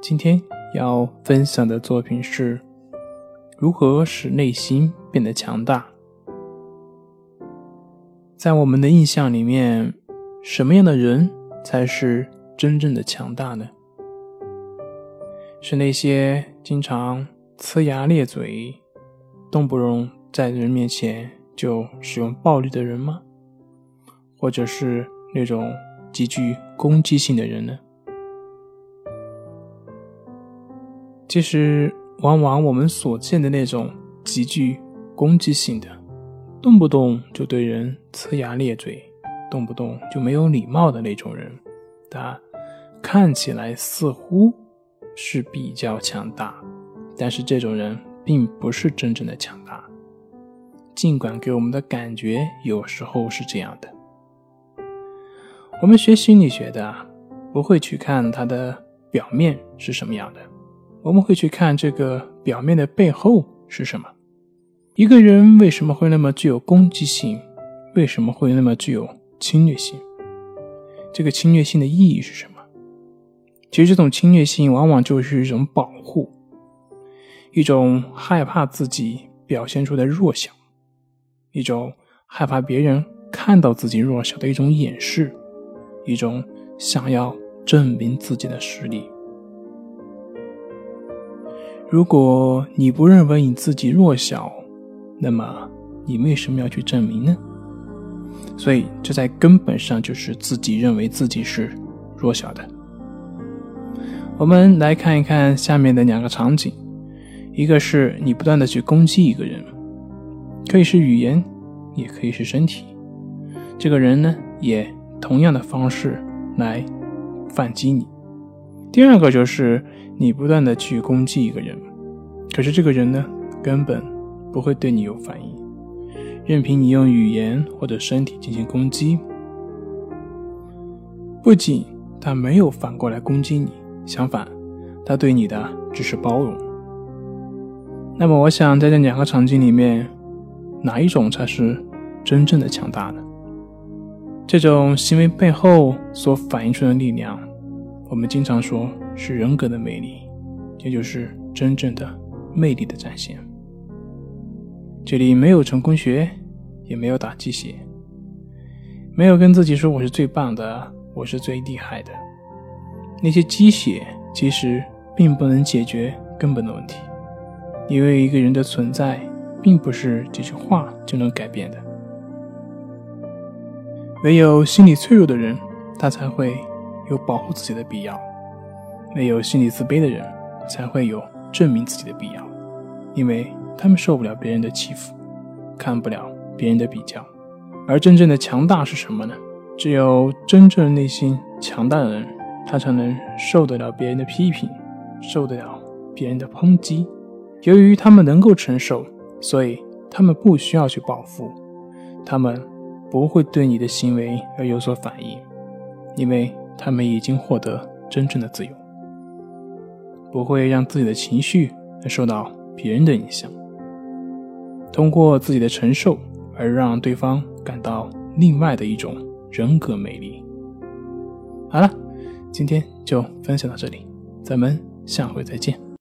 今天要分享的作品是：如何使内心变得强大。在我们的印象里面，什么样的人才是真正的强大呢？是那些经常呲牙咧嘴、动不动在人面前就使用暴力的人吗？或者是那种极具攻击性的人呢？其实，往往我们所见的那种极具攻击性的，动不动就对人呲牙咧嘴，动不动就没有礼貌的那种人，他看起来似乎是比较强大，但是这种人并不是真正的强大，尽管给我们的感觉有时候是这样的。我们学心理学的，不会去看他的表面是什么样的。我们会去看这个表面的背后是什么？一个人为什么会那么具有攻击性？为什么会那么具有侵略性？这个侵略性的意义是什么？其实这种侵略性往往就是一种保护，一种害怕自己表现出的弱小，一种害怕别人看到自己弱小的一种掩饰，一种想要证明自己的实力。如果你不认为你自己弱小，那么你为什么要去证明呢？所以，这在根本上就是自己认为自己是弱小的。我们来看一看下面的两个场景：一个是你不断的去攻击一个人，可以是语言，也可以是身体。这个人呢，也同样的方式来反击你。第二个就是你不断的去攻击一个人，可是这个人呢，根本不会对你有反应，任凭你用语言或者身体进行攻击，不仅他没有反过来攻击你，相反，他对你的只是包容。那么，我想在这两个场景里面，哪一种才是真正的强大呢？这种行为背后所反映出的力量。我们经常说是人格的魅力，也就是真正的魅力的展现。这里没有成功学，也没有打鸡血，没有跟自己说我是最棒的，我是最厉害的。那些鸡血其实并不能解决根本的问题，因为一个人的存在并不是几句话就能改变的。唯有心理脆弱的人，他才会。有保护自己的必要，没有心理自卑的人才会有证明自己的必要，因为他们受不了别人的欺负，看不了别人的比较。而真正的强大是什么呢？只有真正内心强大的人，他才能受得了别人的批评，受得了别人的抨击。由于他们能够承受，所以他们不需要去报复，他们不会对你的行为而有所反应，因为。他们已经获得真正的自由，不会让自己的情绪受到别人的影响，通过自己的承受而让对方感到另外的一种人格魅力。好了，今天就分享到这里，咱们下回再见。